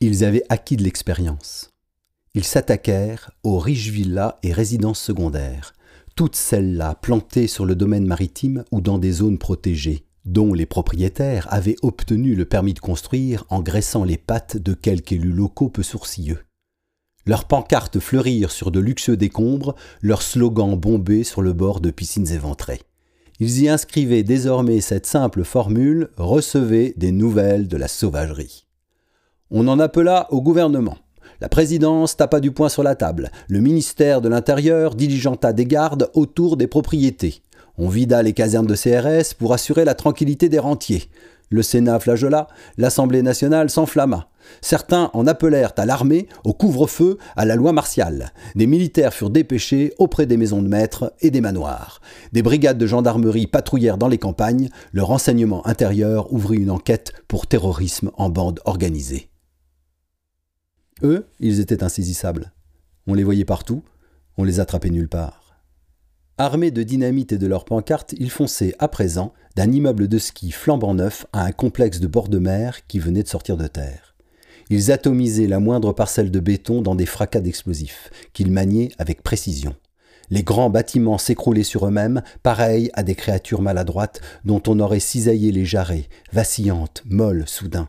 Ils avaient acquis de l'expérience. Ils s'attaquèrent aux riches villas et résidences secondaires, toutes celles-là plantées sur le domaine maritime ou dans des zones protégées, dont les propriétaires avaient obtenu le permis de construire en graissant les pattes de quelques élus locaux peu sourcilleux. Leurs pancartes fleurirent sur de luxueux décombres, leurs slogans bombés sur le bord de piscines éventrées. Ils y inscrivaient désormais cette simple formule Recevez des nouvelles de la sauvagerie. On en appela au gouvernement. La présidence tapa du poing sur la table. Le ministère de l'Intérieur diligenta des gardes autour des propriétés. On vida les casernes de CRS pour assurer la tranquillité des rentiers. Le Sénat flageola, l'Assemblée nationale s'enflamma. Certains en appelèrent à l'armée, au couvre-feu, à la loi martiale. Des militaires furent dépêchés auprès des maisons de maîtres et des manoirs. Des brigades de gendarmerie patrouillèrent dans les campagnes. Le renseignement intérieur ouvrit une enquête pour terrorisme en bande organisée. Eux, ils étaient insaisissables. On les voyait partout, on les attrapait nulle part. Armés de dynamite et de leurs pancartes, ils fonçaient à présent d'un immeuble de ski flambant neuf à un complexe de bord de mer qui venait de sortir de terre. Ils atomisaient la moindre parcelle de béton dans des fracas d'explosifs, qu'ils maniaient avec précision. Les grands bâtiments s'écroulaient sur eux-mêmes, pareils à des créatures maladroites dont on aurait cisaillé les jarrets, vacillantes, molles, soudain.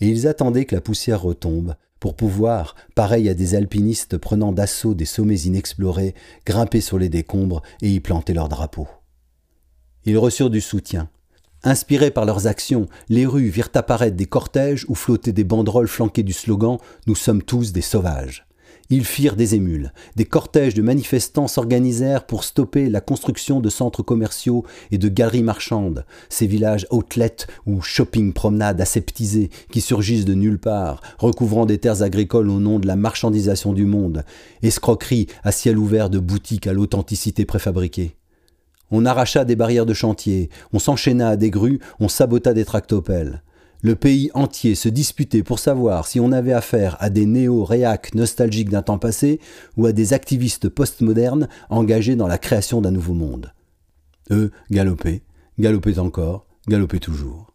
Et ils attendaient que la poussière retombe, pour pouvoir, pareil à des alpinistes prenant d'assaut des sommets inexplorés, grimper sur les décombres et y planter leur drapeau. Ils reçurent du soutien. Inspirés par leurs actions, les rues virent apparaître des cortèges où flottaient des banderoles flanquées du slogan Nous sommes tous des sauvages. Ils firent des émules. Des cortèges de manifestants s'organisèrent pour stopper la construction de centres commerciaux et de galeries marchandes, ces villages outlets ou shopping promenades aseptisés qui surgissent de nulle part, recouvrant des terres agricoles au nom de la marchandisation du monde, escroqueries à ciel ouvert de boutiques à l'authenticité préfabriquée. On arracha des barrières de chantier, on s'enchaîna à des grues, on sabota des tractopelles. Le pays entier se disputait pour savoir si on avait affaire à des néo-réacs nostalgiques d'un temps passé ou à des activistes postmodernes engagés dans la création d'un nouveau monde. Eux galopaient, galopaient encore, galopaient toujours.